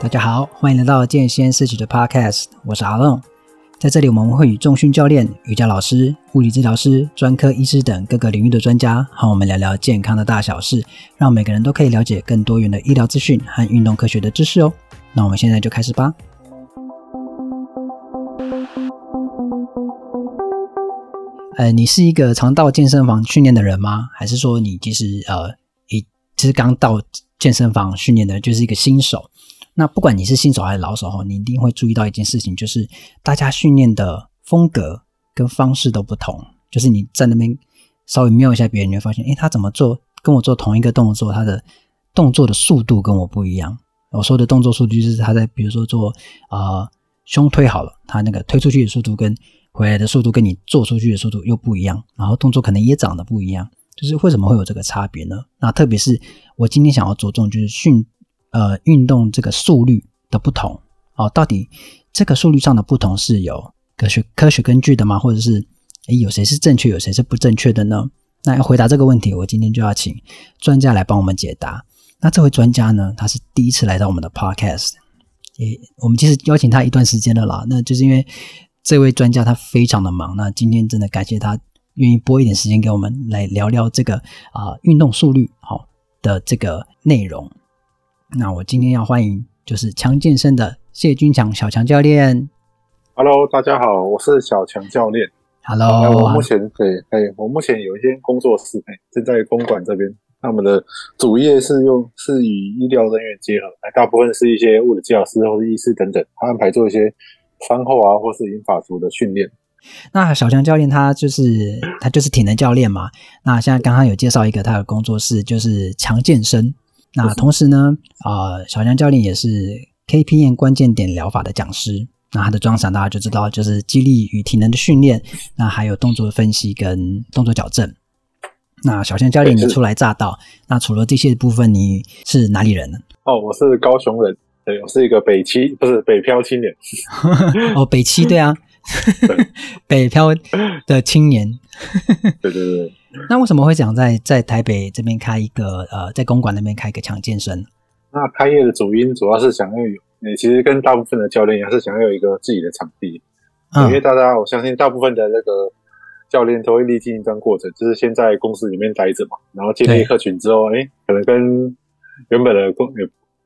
大家好，欢迎来到健先思齐的 Podcast，我是阿龙。在这里，我们会与重训教练、瑜伽老师、物理治疗师、专科医师等各个领域的专家，和我们聊聊健康的大小事，让每个人都可以了解更多元的医疗资讯和运动科学的知识哦。那我们现在就开始吧。呃，你是一个常到健身房训练的人吗？还是说你其实呃，一其实刚到健身房训练的，就是一个新手？那不管你是新手还是老手哈，你一定会注意到一件事情，就是大家训练的风格跟方式都不同。就是你在那边稍微瞄一下别人，你会发现，诶，他怎么做，跟我做同一个动作，他的动作的速度跟我不一样。我说的动作速度，就是他在比如说做啊、胸推好了，他那个推出去的速度跟回来的速度，跟你做出去的速度又不一样，然后动作可能也长得不一样。就是为什么会有这个差别呢？那特别是我今天想要着重，就是训。呃，运动这个速率的不同哦，到底这个速率上的不同是有科学科学根据的吗？或者是诶，有谁是正确，有谁是不正确的呢？那要回答这个问题，我今天就要请专家来帮我们解答。那这位专家呢，他是第一次来到我们的 podcast，也我们其实邀请他一段时间了啦。那就是因为这位专家他非常的忙，那今天真的感谢他愿意拨一点时间给我们来聊聊这个啊、运动速率好的这个内容。那我今天要欢迎就是强健身的谢军强小强教练。Hello，大家好，我是小强教练。Hello，我目前对，哎，我目前有一间工作室，哎，正在公馆这边。那我们的主业是用是与医疗人员结合，哎，大部分是一些物理治疗师或者医师等等，他安排做一些餐后啊，或是银发族的训练。那小强教练他就是他就是体能教练嘛。那现在刚刚有介绍一个他的工作室，就是强健身。那同时呢，啊、呃，小强教练也是 KPN 关键点疗法的讲师。那他的专长大家就知道，就是肌力与体能的训练，那还有动作的分析跟动作矫正。那小强教练，你初来乍到，那除了这些部分，你是哪里人呢？哦，我是高雄人，对，我是一个北七，不是北漂青年。哦，北七，对啊，北漂的青年。对对对。那为什么会想在在台北这边开一个呃，在公馆那边开一个强健身？那开业的主因主要是想要有，其实跟大部分的教练也是想要有一个自己的场地，嗯、因为大家我相信大部分的那个教练都会历经一段过程，就是先在公司里面待着嘛，然后建立客群之后，哎，可能跟原本的公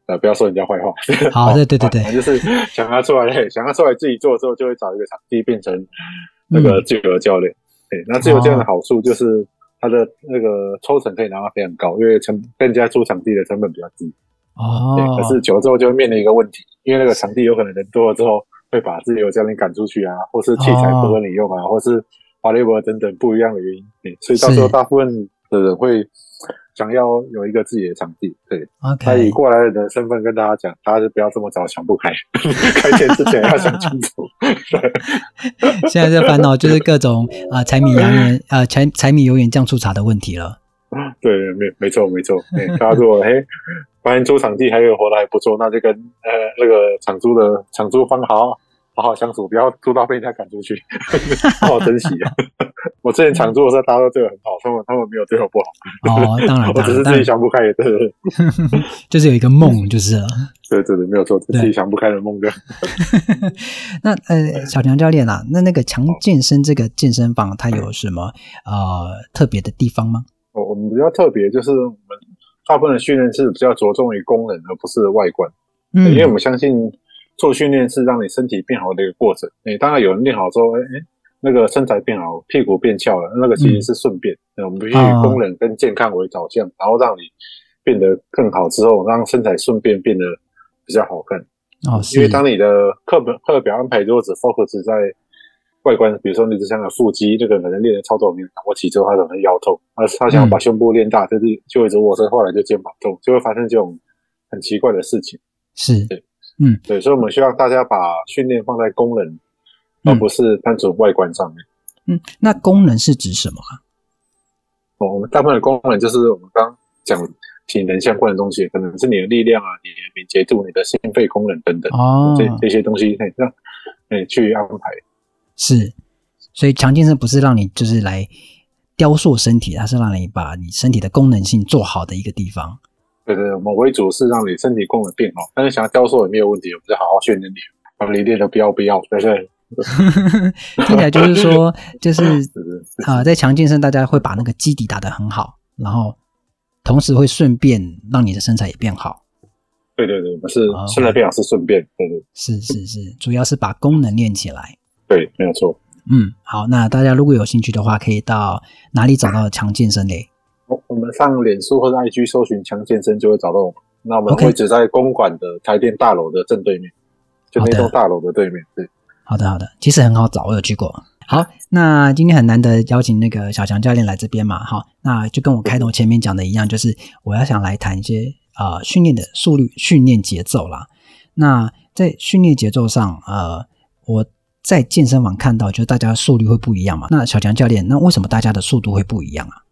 呃不要说人家坏话，好，好对对对对，就是想要出来，想要出来自己做之后，就会找一个场地变成那个自由教练。对、嗯，那自由教练的好处就是。哦他的那个抽成可以拿到非常高，因为成更加租场地的成本比较低。哦，对，可是久了之后就会面临一个问题，因为那个场地有可能人多了之后会把自由教练赶出去啊，或是器材不合你用啊，哦、或是华丽博等等不一样的原因。对，所以到时候大部分的人会。想要有一个自己的场地，对，okay. 他以过来人的身份跟大家讲，大家就不要这么早想不开，开店之前要想清楚。现在这烦恼就是各种啊，柴米油盐啊，柴 柴米油盐酱醋茶的问题了。对，没没错没错。大家说，哎，发现租场地还有活得还不错，那就跟呃那个场租的场租方好。好好相处，不要租到被人家赶出去，好好珍惜啊！我之前常做的时候，大家都对我很好，他们他们没有对我不好。哦，当然，我只是自己想不开，对对对，就是有一个梦，就是了。对对对，没有错，自己想不开的梦的。那呃，小强教练啊，那那个强健身这个健身房，它有什么呃特别的地方吗？我我们比较特别，就是我们大部分的训练是比较着重于功能，而不是外观。嗯，因为我们相信。做训练是让你身体变好的一个过程。诶，当然有人练好之后，诶，那个身材变好，屁股变翘了，那个其实是顺便。嗯、我们必须以功能跟健康为导向，哦，然后让你变得更好之后，让身材顺便变得比较好看。哦，因为当你的课本课表安排如果只 focus 在外观，比如说你只想要腹肌，这个可能练的操作没有掌握起之后，他可能腰痛；他他想要把胸部练大，就是就一直卧着，后来就肩膀痛，就会发生这种很奇怪的事情。是，对。嗯，对，所以我们希望大家把训练放在功能，嗯、而不是单纯外观上面。嗯，那功能是指什么啊？哦，我们大部分的功能就是我们刚讲体能相关的东西，可能是你的力量啊、你的敏捷度、你的心肺功能等等。哦，这这些东西可以让诶去安排。是，所以强健身不是让你就是来雕塑身体，它是让你把你身体的功能性做好的一个地方。对对，我们为主是让你身体功能变好，但是想要雕塑也没有问题，我们就好好训练你，把你练的不要不要，对不对？听起来就是说，就是啊、呃，在强健身，大家会把那个基底打得很好，然后同时会顺便让你的身材也变好。对对对，不是身材变好是顺便，对对，是是是，主要是把功能练起来。对，没有错。嗯，好，那大家如果有兴趣的话，可以到哪里找到强健身嘞？我我们上脸书或者 IG 搜寻强健身就会找到我们。那我们位置在公馆的台电大楼的正对面，就那栋大楼的对面。对。好的，好的，其实很好找，我有去过。好，那今天很难得邀请那个小强教练来这边嘛，好，那就跟我开头前面讲的一样，就是我要想来谈一些呃训练的速率、训练节奏啦。那在训练节奏上，呃，我在健身房看到，就是大家速率会不一样嘛。那小强教练，那为什么大家的速度会不一样啊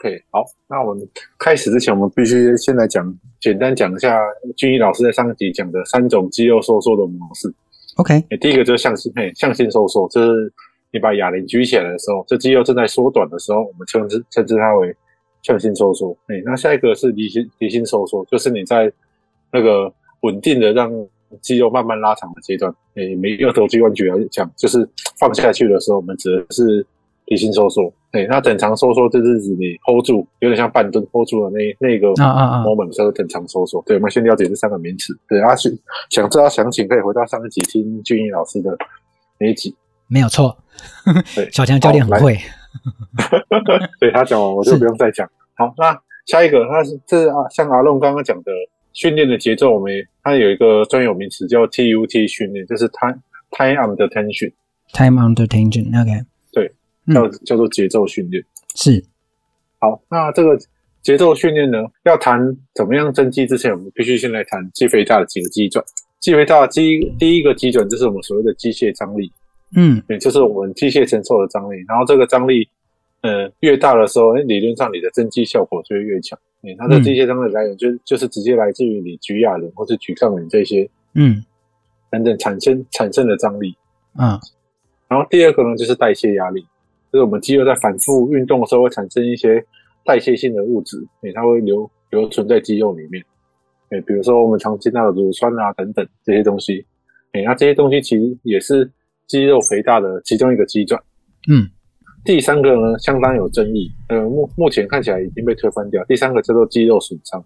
？OK，好，那我们开始之前，我们必须先来讲，简单讲一下俊逸老师在上一集讲的三种肌肉收缩的模式。OK，第一个就是向心，嘿，向心收缩，就是你把哑铃举起来的时候，这肌肉正在缩短的时候，我们称之称之它为向心收缩。哎，那下一个是离心离心收缩，就是你在那个稳定的让肌肉慢慢拉长的阶段。哎，每一个投肌弯举来讲，就是放下去的时候，我们指的是。离心收缩，对，那等长收缩就是指你 hold 住，有点像半蹲 hold 住的那那个 moment 叫做等长收缩。对，我们先了解这三个名词。对，阿、啊、想想知道详情，可以回到上一集听俊逸老师的那一集，没有错。对，小强教练很会。对他讲完，我就不用再讲。好，那下一个，那是这是啊，像阿龙刚刚讲的训练的节奏，我们它有一个专有名词叫 TUT 训练，就是 time time under tension。time under tension，OK。叫叫做节奏训练是好，那这个节奏训练呢，要谈怎么样增肌之前，我们必须先来谈肌肥大的几个基准。肌肥大的基第一个基准就是我们所谓的机械张力，嗯，也就是我们机械承受的张力。然后这个张力，呃，越大的时候，理论上你的增肌效果就会越强。嗯，它的机械张力来源就就是直接来自于你举哑铃或是举杠铃这些，嗯，等等产生产生的张力，嗯。然后第二个呢，就是代谢压力。就是我们肌肉在反复运动的时候，会产生一些代谢性的物质，诶，它会留留存在肌肉里面，诶，比如说我们常见到的乳酸啊等等这些东西，诶，那这些东西其实也是肌肉肥大的其中一个基转。嗯，第三个呢，相当有争议，呃，目目前看起来已经被推翻掉。第三个叫做肌肉损伤，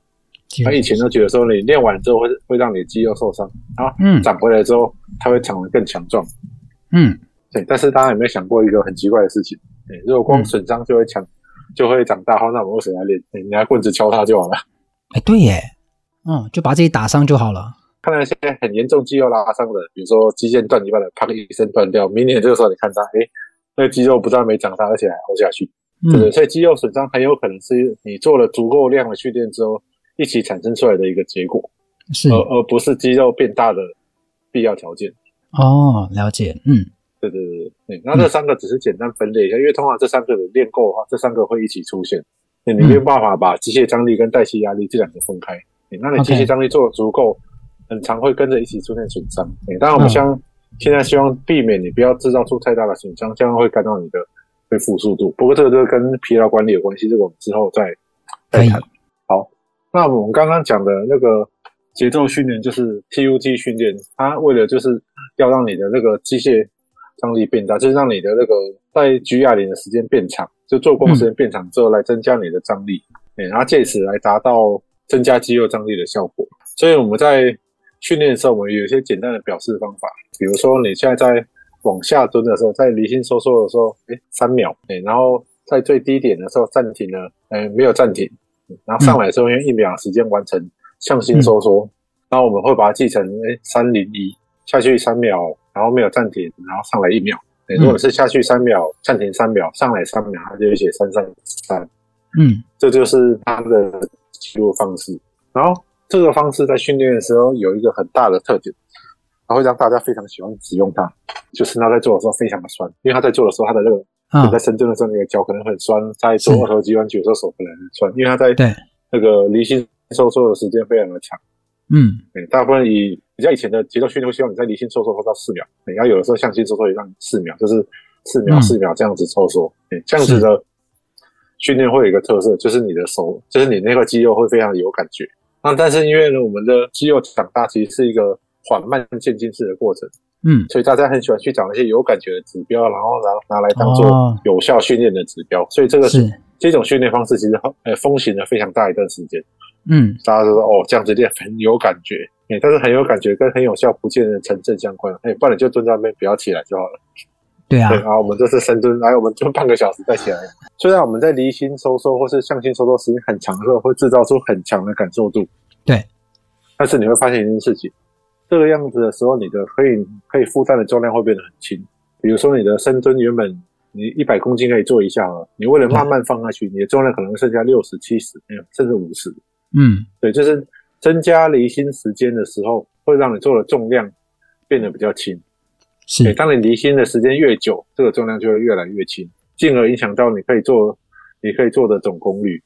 他以前都觉得说你练完之后会会让你的肌肉受伤，然后嗯，长回来之后它会长得更强壮，嗯。对，但是大家有没有想过一个很奇怪的事情？对，如果光损伤就会强，嗯、就会长大，那我们为什么要练？你拿棍子敲它就好了。哎，对耶，嗯，就把自己打伤就好了。看到一些很严重肌肉拉伤的，比如说肌腱断一半的，啪一声断掉，明年这个时候你看它，哎，那个肌肉不但没长大，而且还活下去，对？所以肌肉损伤很有可能是你做了足够量的训练之后一起产生出来的一个结果，是，而而不是肌肉变大的必要条件。哦，了解，嗯。对对对对，那这三个只是简单分类一下，嗯、因为通常这三个人练够的话，这三个会一起出现。你没有办法把机械张力跟代谢压力这两个分开。那你机械张力做的足够，很常会跟着一起出现损伤。当然，我们像现在希望避免你不要制造出太大的损伤，这样会干扰你的恢复速度。不过这个就跟疲劳管理有关系，这个我们之后再再谈。好，那我们刚刚讲的那个节奏训练就是 TUT 训练，它为了就是要让你的那个机械张力变大，就是让你的那个在举哑铃的时间变长，就做功时间变长之后，来增加你的张力，嗯，然后借此来达到增加肌肉张力的效果。所以我们在训练的时候，我们有一些简单的表示方法，比如说你现在在往下蹲的时候，在离心收缩的时候，哎，三秒，哎，然后在最低点的时候暂停了，哎，没有暂停，然后上来的时候用一秒时间完成向心收缩，然后我们会把它记成哎三零一下去三秒。然后没有暂停，然后上来一秒。如果是下去三秒，暂停三秒，上来三秒，它就会写三三三。嗯，这就是它的记录方式。然后这个方式在训练的时候有一个很大的特点，它会让大家非常喜欢使用它。就是他在做的时候非常的酸，因为他在做的时候，他的那个在深蹲的时候，那个脚可能很酸；在做二头肌弯举的时候，手可能很酸，因为他在那个离心收缩的时间非常的长。嗯，大部分以比较以前的节奏训练会希望你在离心收缩做到四秒，你要有的时候向心收缩也让你四秒，就是四秒四秒这样子收缩，嗯，这样子的训练会有一个特色，就是你的手，就是你那块肌肉会非常有感觉，那但是因为呢，我们的肌肉长大其实是一个缓慢渐进式的过程，嗯，所以大家很喜欢去找那些有感觉的指标，然后拿拿来当做有效训练的指标。哦、所以这个是这种训练方式其实呃风行了非常大一段时间。嗯，大家都说哦，这样子练很有感觉，哎，但是很有感觉跟很有效不见得成正相关。哎，不然你就蹲在那边不要起来就好了。对啊，对啊，我们这次深蹲，来我们蹲半个小时再起来。虽然我们在离心收缩或是向心收缩时间很长的时候，会制造出很强的感受度。对，但是你会发现一件事情，这个样子的时候，你的可以可以负担的重量会变得很轻。比如说你的深蹲原本你一百公斤可以做一下了，你为了慢慢放下去，你的重量可能剩下六十、七十，甚至五十。嗯，对，就是增加离心时间的时候，会让你做的重量变得比较轻。是，当你离心的时间越久，这个重量就会越来越轻，进而影响到你可以做，你可以做的总功率。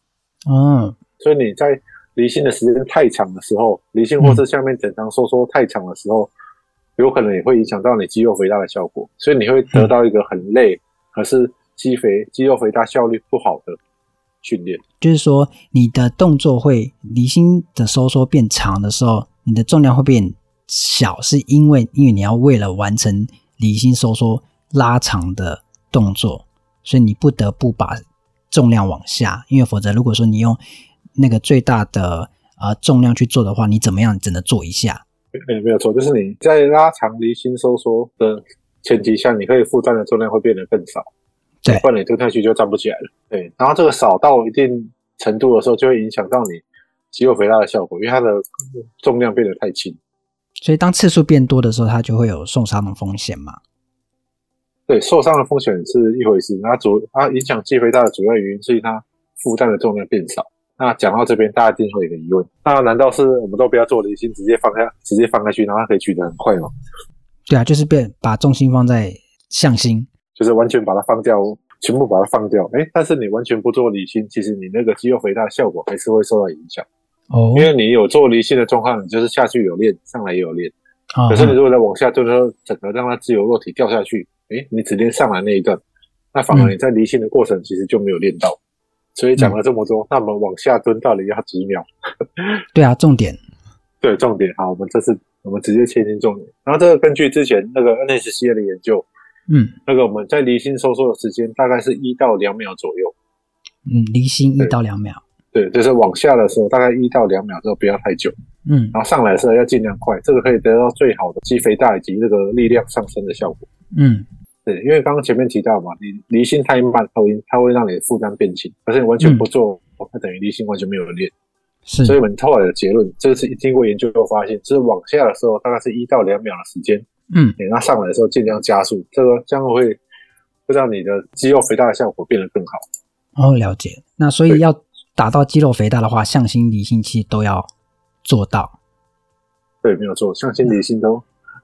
嗯，所以你在离心的时间太长的时候，离心或是下面整张收缩太长的时候，嗯、有可能也会影响到你肌肉肥大的效果。所以你会得到一个很累，嗯、可是肌肥肌肉肥大效率不好的训练。就是说，你的动作会离心的收缩变长的时候，你的重量会变。小是因为，因为你要为了完成离心收缩拉长的动作，所以你不得不把重量往下，因为否则如果说你用那个最大的呃重量去做的话，你怎么样只能做一下。欸，没有错，就是你在拉长离心收缩的前提下，你可以负担的重量会变得更少，对，不然你蹲下去就站不起来了。对，然后这个少到一定程度的时候，就会影响到你肌肉肥大的效果，因为它的重量变得太轻。所以，当次数变多的时候，它就会有受伤的风险嘛？对，受伤的风险是一回事。那主它影响肌肥大的主要原因是它负担的重量变少。那讲到这边，大家一定会有一个疑问：那难道是我们都不要做离心，直接放下，直接放下去，然后它可以举得很快吗？对啊，就是变把重心放在向心，就是完全把它放掉，全部把它放掉。哎，但是你完全不做离心，其实你那个肌肉肥大的效果还是会受到影响。哦，因为你有做离心的状况，你就是下去有练，上来也有练。啊、可是你如果在往下蹲的时候，整个让它自由落体掉下去，哎，你只练上来那一段，那反而你在离心的过程其实就没有练到。嗯、所以讲了这么多，嗯、那我们往下蹲到底要几秒？对啊，重点。对，重点。好，我们这次我们直接切进重点。然后这个根据之前那个 NSCA 的研究，嗯，那个我们在离心收缩的时间大概是一到两秒左右。嗯，离心一到两秒。对，就是往下的时候，大概一到两秒之后不要太久，嗯，然后上来的时候要尽量快，这个可以得到最好的肌肥大以及这个力量上升的效果，嗯，对，因为刚刚前面提到嘛，你离心太慢，它会它会让你的负担变轻，而且你完全不做，它、嗯、等于离心完全没有练，是，所以我们后来的结论，这是经过研究后发现，就是往下的时候大概是一到两秒的时间，嗯，对，那上来的时候尽量加速，这个这样会会让你的肌肉肥大的效果变得更好。哦，了解，那所以要。达到肌肉肥大的话，向心离心其实都要做到。对，没有错，向心离心都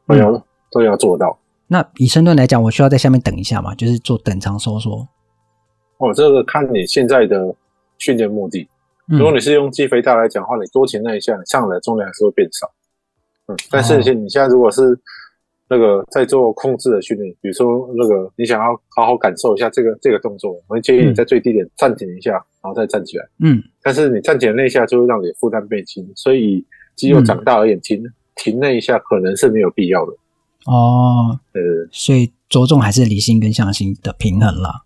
都要、嗯、都要做到。那以深蹲来讲，我需要在下面等一下嘛？就是做等长收缩。哦，这个看你现在的训练目的。如果你是用肌肥大来讲的话，你多前那一下，你上来的重量还是会变少。嗯，但是你现在如果是那个在做控制的训练，比如说那个你想要好好感受一下这个这个动作，我会建议你在最低点暂停一下，然后再站起来。嗯，但是你站起来那一下就会让你负担变轻，所以肌肉长大而言，停停那一下可能是没有必要的。哦，呃，所以着重还是离心跟向心的平衡了。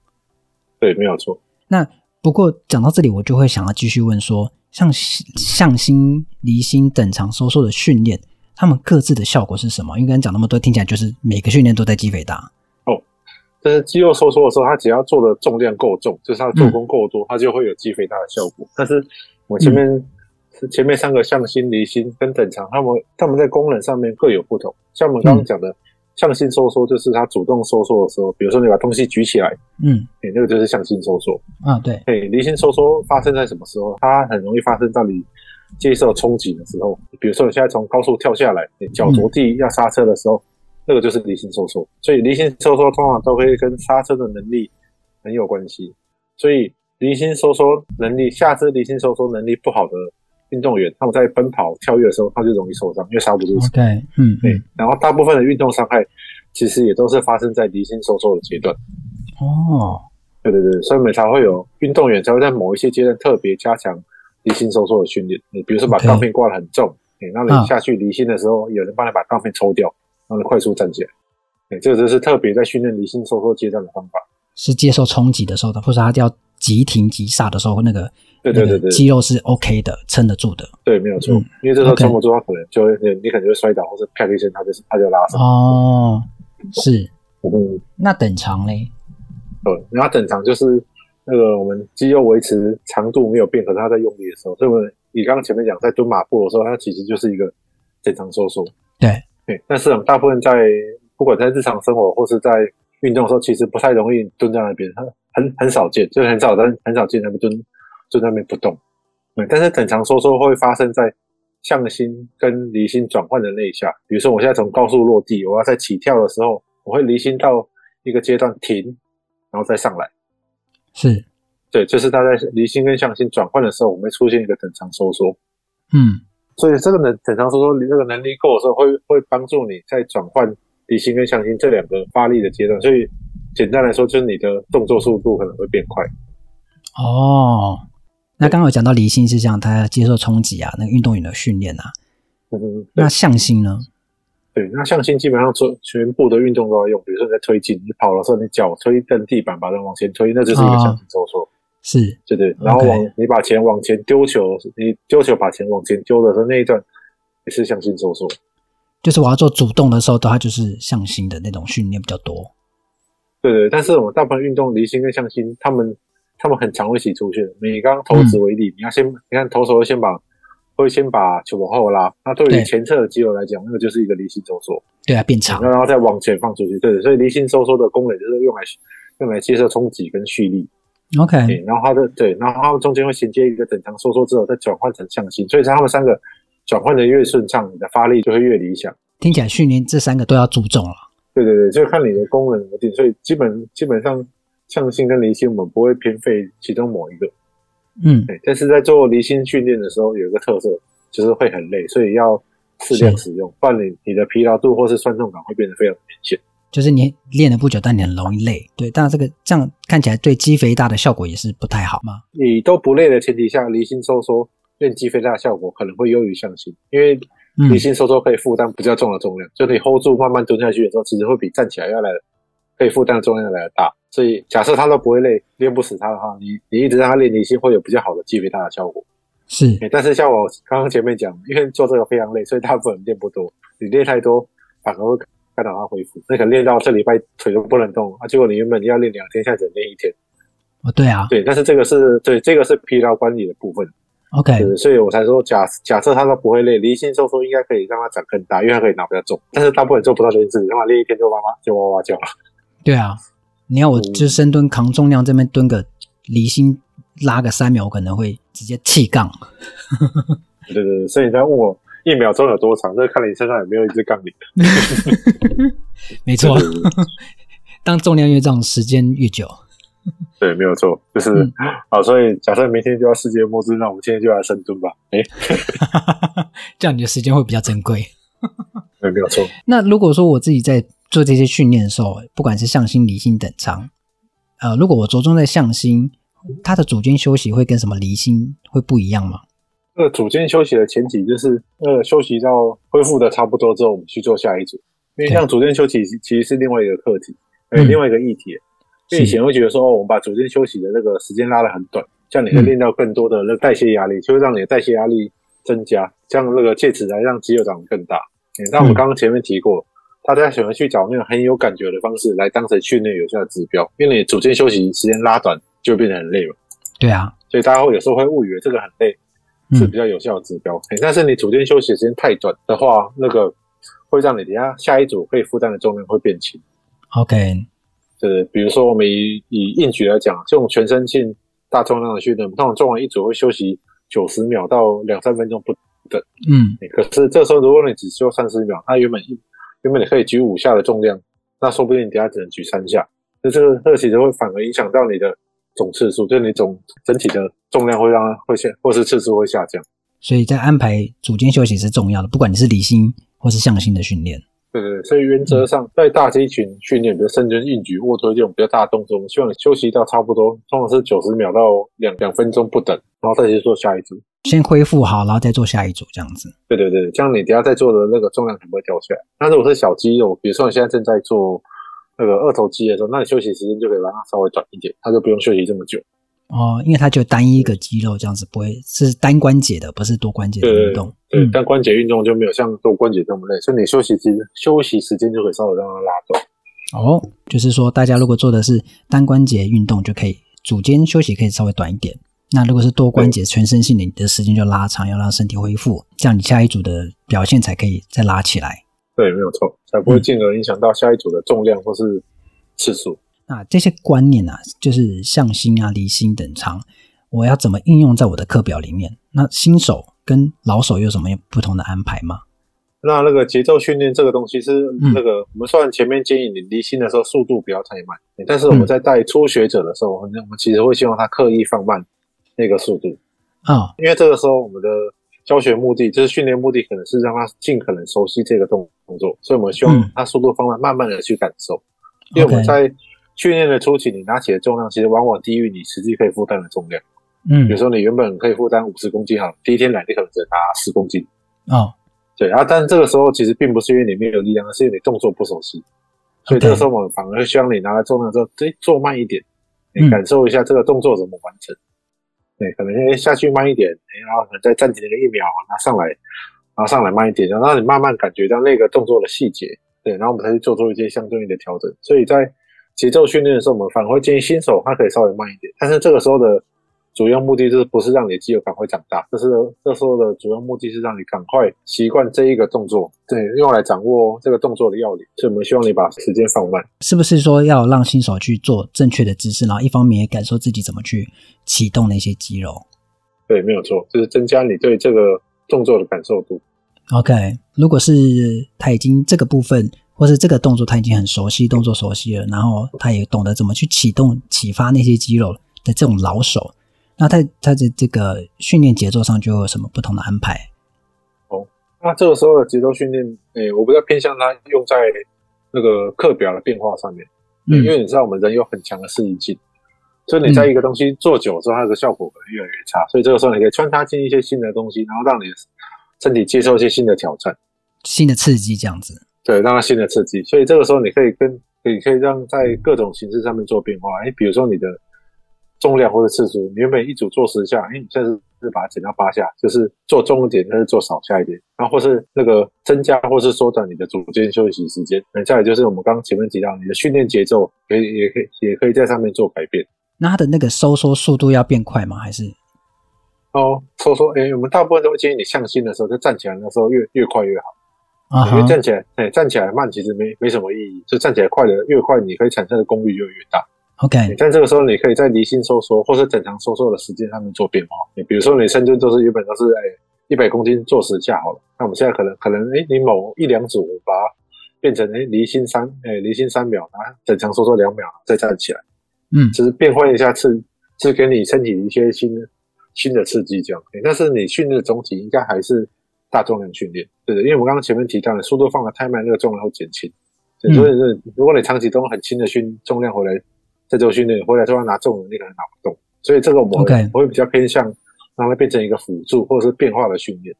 对，没有错。那不过讲到这里，我就会想要继续问说，像向心、离心等长收缩的训练。他们各自的效果是什么？因为刚才讲那么多，听起来就是每个训练都在肌肥大哦。但是肌肉收缩的时候，它只要做的重量够重，就是它做工够多，嗯、它就会有肌肥大的效果。但是我前面、嗯、前面三个向心、离心跟等长，他们他们在功能上面各有不同。像我们刚刚讲的向心收缩，就是它主动收缩的时候，比如说你把东西举起来，嗯，哎，那个就是向心收缩啊。对，哎，离心收缩发生在什么时候？它很容易发生在你。接受冲击的时候，比如说你现在从高速跳下来，你脚着地要刹车的时候，嗯、那个就是离心收缩。所以离心收缩通常都会跟刹车的能力很有关系。所以离心收缩能力，下肢离心收缩能力不好的运动员，他们在奔跑、跳跃的时候，他就容易受伤，因为刹不住车。对，嗯，对。然后大部分的运动伤害，其实也都是发生在离心收缩的阶段。哦，对对对，所以我们才会有运动员才会在某一些阶段特别加强。离心收缩的训练。你比如说把杠片挂得很重，哎后你下去离心的时候，有人帮你把杠片抽掉，让你快速站起来。哎，这个就是特别在训练离心收缩阶段的方法。是接受冲击的时候的，或者他要急停急刹的时候，那个对对对对，肌肉是 OK 的，撑得住的。对，没有错。嗯、因为这时候撑不住，他可能就会 Okay. 你可能就会摔倒，或者啪一声，他就是他就拉伤。哦，是。嗯，那等长嘞？对，然后等长就是那个我们肌肉维持长度没有变，可是他在用力的时候，所以我们你刚刚前面讲在蹲马步的时候，它其实就是一个正常收缩。对对，但是我们大部分在不管在日常生活或是在运动的时候，其实不太容易蹲在那边，很很很少见，就是很少但很少见那边蹲蹲在那边不动。对，但是等长收缩会发生在向心跟离心转换的那一下，比如说我现在从高速落地，我要在起跳的时候，我会离心到一个阶段停，然后再上来。是，对，就是它在离心跟向心转换的时候，我们会出现一个等长收缩。嗯，所以这个能等长收缩，你这个能力够的时候会，会会帮助你在转换。离心跟向心这两个发力的阶段，所以简单来说，就是你的动作速度可能会变快。哦，那刚刚有讲到离心是这样，他要接受冲击啊，那个运动员的训练啊。嗯，那向心呢？对，那向心基本上做全部的运动都要用，比如说你在推进，你跑的时候，你脚推蹬地板，把人往前推，那就是一个向心收缩。哦、是，对对。然后往你把钱往前丢球，你丢球把钱往前丢的时候，那一段也是向心收缩。就是我要做主动的时候，它就是向心的那种训练比较多。对对，但是我们大部分运动离心跟向心，他们他们很常会一起出现。你刚刚投掷为例，嗯、你要先你看投手会先把会先把球往后拉，那对于前侧的肌肉来讲，那个就是一个离心收缩。对啊，变长，然后再往前放出去。对，所以离心收缩的功能就是用来用来接受冲击跟蓄力。OK，然后它的对，然后它们中间会衔接一个等长收缩之后，再转换成向心，所以它们三个。转换的越顺畅，你的发力就会越理想。听起来训练这三个都要注重了。对对对，就看你的功能而定。所以基本基本上向心跟离心，我们不会偏废其中某一个。嗯，但是在做离心训练的时候，有一个特色就是会很累，所以要适量使用，不然你你的疲劳度或是酸痛感会变得非常明显。就是你练了不久，但你很容易累。对，但这个这样看起来对肌肥大的效果也是不太好吗？你都不累的前提下，离心收缩。练肌肥大的效果可能会优于向心，因为离心收缩可以负担比较重的重量，嗯、就可以 hold 住慢慢蹲下去的时候，其实会比站起来要来的可以负担的重量要来的大。所以假设他都不会累，练不死他的话，你你一直让他练离心，会有比较好的肌肥大的效果。是，但是像我刚刚前面讲，因为做这个非常累，所以大部分人练不多。你练太多，反而会干扰他恢复。那可能练到这礼拜腿都不能动啊，结果你原本要练两天，现在只能练一天。哦，对啊，对，但是这个是对这个是疲劳管理的部分。OK，所以我才说假假设他都不会累，离心收缩应该可以让他长更大，因为他可以拿比较重。但是大部分人做不到这件事，情他妈练一天就哇哇就哇哇叫了。对啊，你要我就深蹲扛重量这边蹲个离心拉个三秒，我可能会直接气杠。对对对，所以你在问我一秒钟有多长，这看你身上有没有一支杠铃。没错，当重量越重，时间越久。对，没有错，就是、嗯、好。所以假设明天就要世界末日，那我们今天就来深蹲吧。哎，这样你的时间会比较珍贵。对，没有错。那如果说我自己在做这些训练的时候，不管是向心、离心等长，呃，如果我着重在向心，它的组间休息会跟什么离心会不一样吗？呃，组间休息的前提就是，呃，休息到恢复的差不多之后，我们去做下一组。因为像组间休息其实是另外一个课题，还有另外一个议题。嗯因为以前会觉得说，哦，我们把组间休息的那个时间拉得很短，这样你会练到更多的那个代谢压力，就会让你的代谢压力增加，这样那个借此来让肌肉长得更大。但我们刚刚前面提过，大家喜欢去找那种很有感觉的方式来当成训练有效的指标，因为你组间休息时间拉短，就变得很累了。对啊，所以大家会有时候会误以为这个很累是比较有效的指标。但是你组间休息时间太短的话，那个会让你等下下一组可以负担的重量会变轻。OK。是，比如说我们以以硬举来讲，这种全身性大重量的训练，通常做完一组会休息九十秒到两三分钟不等。嗯，可是这时候如果你只需要三十秒，那原本一原本你可以举五下的重量，那说不定你等下只能举三下。那这个这个其实会反而影响到你的总次数，就是你总整体的重量会让它会下，或是次数会下降。所以在安排组间休息是重要的，不管你是离心或是向心的训练。对对对，所以原则上，在大肌群训练，比如深蹲、硬举、卧推这种比较大的动作，我们希望你休息到差不多，通常是九十秒到两两分钟不等，然后再去做下一组。先恢复好，然后再做下一组这样子。对对对，这样你等下再做的那个重量才不会掉下来。那如果是小肌肉，比如说你现在正在做那个二头肌的时候，那你休息时间就可以让它稍微短一点，它就不用休息这么久。哦，因为它就单一一个肌肉这样子，不会是单关节的，不是多关节的运动。对，单关节运动就没有像多关节这么累，所以你休息时休息时间就可以稍微让它拉短。哦，就是说大家如果做的是单关节运动，就可以组间休息可以稍微短一点。那如果是多关节全身性的，你的时间就拉长，要让身体恢复，这样你下一组的表现才可以再拉起来。对，没有错，才不会进而影响到下一组的重量或是次数。那这些观念啊，就是向心啊、离心等长，我要怎么应用在我的课表里面？那新手跟老手有什么不同的安排吗？那那个节奏训练这个东西是那个，我们虽然前面建议你离心的时候速度不要太慢，但是我们在带初学者的时候，我们我们其实会希望他刻意放慢。那个速度啊，因为这个时候我们的教学目的就是训练目的，可能是让他尽可能熟悉这个动动作，所以我们希望他速度放慢，慢慢的去感受。嗯、因为我们在训练的初期，你拿起的重量其实往往低于你实际可以负担的重量。嗯，比如说你原本可以负担五十公斤哈，第一天来你可能只能拿十公斤。哦，对啊，但是这个时候其实并不是因为你没有力量，而是因为你动作不熟悉。所以这个时候我们反而会希望你拿来重量之后，诶，做慢一点，你感受一下这个动作怎么完成。对，可能哎下去慢一点，然后可能再暂停那个一秒，然后上来，然后上来慢一点，然后让你慢慢感觉到那个动作的细节。对，然后我们才去做出一些相对应的调整。所以在节奏训练的时候，我们反而会建议新手他可以稍微慢一点，但是这个时候的。主要目的就是不是让你的肌肉赶快长大，这是这时候的主要目的是让你赶快习惯这一个动作，对，用来掌握这个动作的要领。所以我们希望你把时间放慢，是不是说要让新手去做正确的姿势，然后一方面也感受自己怎么去启动那些肌肉？对，没有错，就是增加你对这个动作的感受度。OK，如果是他已经这个部分或是这个动作他已经很熟悉，动作熟悉了，然后他也懂得怎么去启动、启发那些肌肉的这种老手。那他他的这个训练节奏上就有什么不同的安排？哦，那这个时候的节奏训练，诶，我比较偏向他用在那个课表的变化上面，嗯，因为你知道我们人有很强的适应性，所以你在一个东西做久之后，它的效果可能越来越差，所以这个时候你可以穿插进一些新的东西，然后让你的身体接受一些新的挑战、新的刺激，这样子。对，让它新的刺激，所以这个时候你可以跟可以可以让在各种形式上面做变化，诶，比如说你的。重量或者次数，你原本一组做十下，哎，你现在是把它减到八下，就是做重一点，但是做少下一点，然后或是那个增加或是缩短你的组间休息时间。那再来就是我们刚刚前面提到，你的训练节奏可以也可以也可以在上面做改变。那它的那个收缩速度要变快吗？还是？哦，收缩，哎，我们大部分都会建议你向心的时候，就站起来的时候越越快越好。啊、uh -huh.，因为站起来，哎，站起来慢其实没没什么意义，就站起来快的越快，你可以产生的功率就越大。OK，但这个时候，你可以在离心收缩或是正常收缩的时间上面做变化。你比如说，你深蹲都是原本都是哎一百公斤做十下好了，那我们现在可能可能哎你某一两组把它变成哎离心三哎离心三秒，然后正常收缩两秒再站起来，嗯，就是变换一下次，是给你身体一些新的新的刺激这样。但是你训练的总体应该还是大重量训练，对的，因为我们刚刚前面提到的速度放得太慢，那个重量会减轻。所以是如果你长期都很轻的训重量回来。在做训练回来之后拿重的那个人拿不动，所以这个我们，okay. 我会比较偏向让它变成一个辅助或者是变化的训练。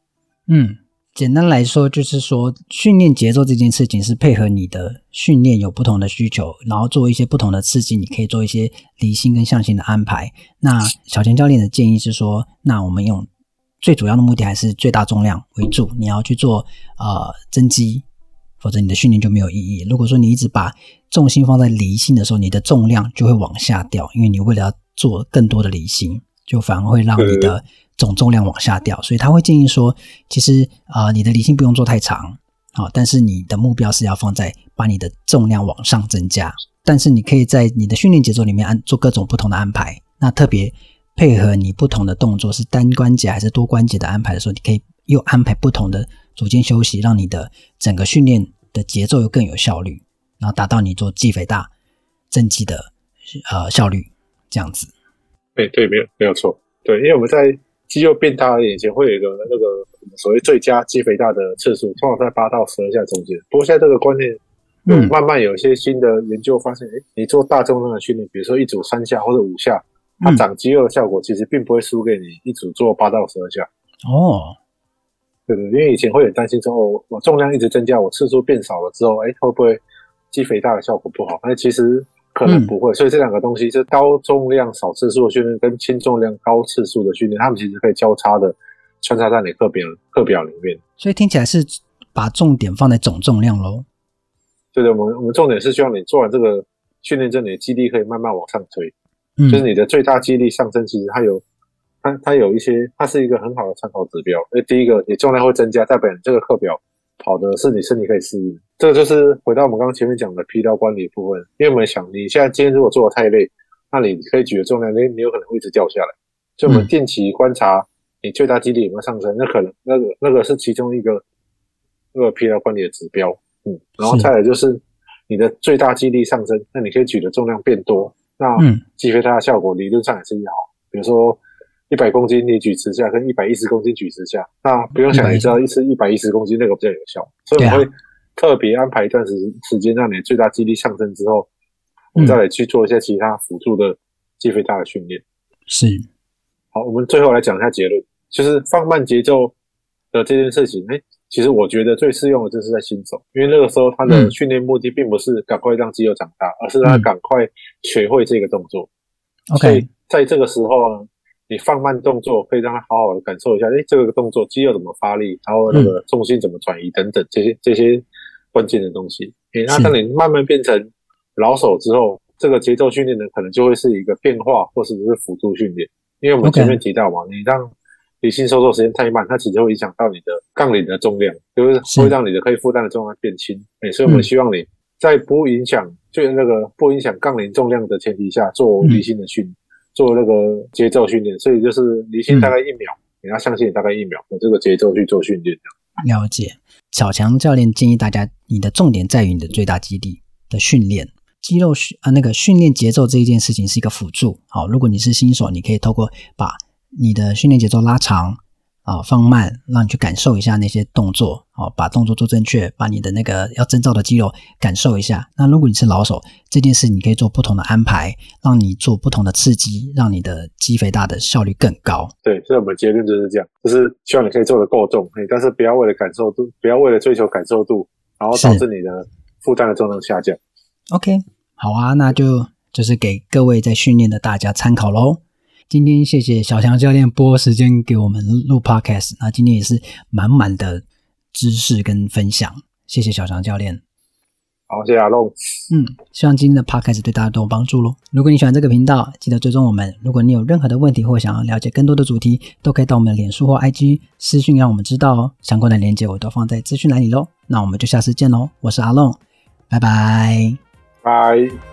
嗯，简单来说就是说，训练节奏这件事情是配合你的训练有不同的需求，然后做一些不同的刺激，你可以做一些离心跟向心的安排。那小钱教练的建议是说，那我们用最主要的目的还是最大重量为主，你要去做呃增肌。否则你的训练就没有意义。如果说你一直把重心放在离心的时候，你的重量就会往下掉，因为你为了要做更多的离心，就反而会让你的总重量往下掉。所以他会建议说，其实啊、呃，你的离心不用做太长啊，但是你的目标是要放在把你的重量往上增加。但是你可以在你的训练节奏里面安做各种不同的安排。那特别配合你不同的动作是单关节还是多关节的安排的时候，你可以又安排不同的。组间休息，让你的整个训练的节奏又更有效率，然后达到你做肌肥大增肌的呃效率，这样子。对对，没有没有错，对，因为我们在肌肉变大的眼前会有一个那个所谓最佳肌肥大的次数，通常在八到十二下中间。不过现在这个观念，嗯，慢慢有一些新的研究发现，哎、嗯，你做大重量的训练，比如说一组三下或者五下，它长肌肉的效果其实并不会输给你一组做八到十二下。哦，对对，因为以前会很担心说，哦，我重量一直增加，我次数变少了之后，哎，会不会肌肥大的效果不好？那其实可能不会。嗯、所以这两个东西，是高重量少次数的训练跟轻重量高次数的训练，他们其实可以交叉的穿插在你课表课表里面。所以听起来是把重点放在总重量喽。对对，我们我们重点是希望你做完这个训练之后，你的肌力可以慢慢往上推，嗯、就是你的最大肌力上升，其实它有。它它有一些，它是一个很好的参考指标。因为第一个，你重量会增加，代表你这个课表跑的是你身体可以适应。这个就是回到我们刚刚前面讲的疲劳管理部分。因为我们想，你现在今天如果做的太累，那你可以举的重量，你你有可能会一直掉下来。所以我们定期观察你最大肌力有没有上升，那可能那个那个是其中一个那个疲劳管理的指标。嗯，然后再来就是你的最大肌力上升，那你可以举的重量变多，那肌肥大的效果理论上也是一样好。比如说。一百公斤你举十下，跟一百一十公斤举十下，那不用想，你知道一次一百一十公斤那个比较有效，所以我们会特别安排一段时时间，让你最大肌力上升之后，我们再来去做一些其他辅助的肌肥大的训练。是，好，我们最后来讲一下结论，就是放慢节奏的这件事情。哎，其实我觉得最适用的就是在新手，因为那个时候他的训练目的并不是赶快让肌肉长大，而是让他赶快学会这个动作。OK，所以在这个时候呢。你放慢动作，可以让他好好的感受一下，哎，这个动作肌肉怎么发力，然后那个重心怎么转移等等这些这些关键的东西。哎，那当你慢慢变成老手之后，这个节奏训练呢，可能就会是一个变化，或是是辅助训练。因为我们前面提到嘛，你让离心收缩时间太慢，它其实会影响到你的杠铃的重量，就是会让你的可以负担的重量变轻。哎，所以我们希望你在不影响就那个不影响杠铃重量的前提下做离心的训练。做那个节奏训练，所以就是离心大概一秒，嗯、你要相信大概一秒，用这个节奏去做训练。了解，小强教练建议大家，你的重点在于你的最大肌力的训练，肌肉训啊那个训练节奏这一件事情是一个辅助。好，如果你是新手，你可以透过把你的训练节奏拉长。啊，放慢，让你去感受一下那些动作，哦，把动作做正确，把你的那个要征兆的肌肉感受一下。那如果你是老手，这件事你可以做不同的安排，让你做不同的刺激，让你的肌肥大的效率更高。对，所以我们结论就是这样，就是希望你可以做的够重，但是不要为了感受度，不要为了追求感受度，然后导致你的负担的重量下降。OK，好啊，那就就是给各位在训练的大家参考喽。今天谢谢小强教练拨时间给我们录 Podcast，那今天也是满满的知识跟分享，谢谢小强教练。好，谢谢阿龙。嗯，希望今天的 Podcast 对大家都有帮助喽。如果你喜欢这个频道，记得追踪我们。如果你有任何的问题或想要了解更多的主题，都可以到我们的脸书或 IG 私讯让我们知道哦。相关的链接我都放在资讯栏里喽。那我们就下次见喽，我是阿龙，拜拜，拜。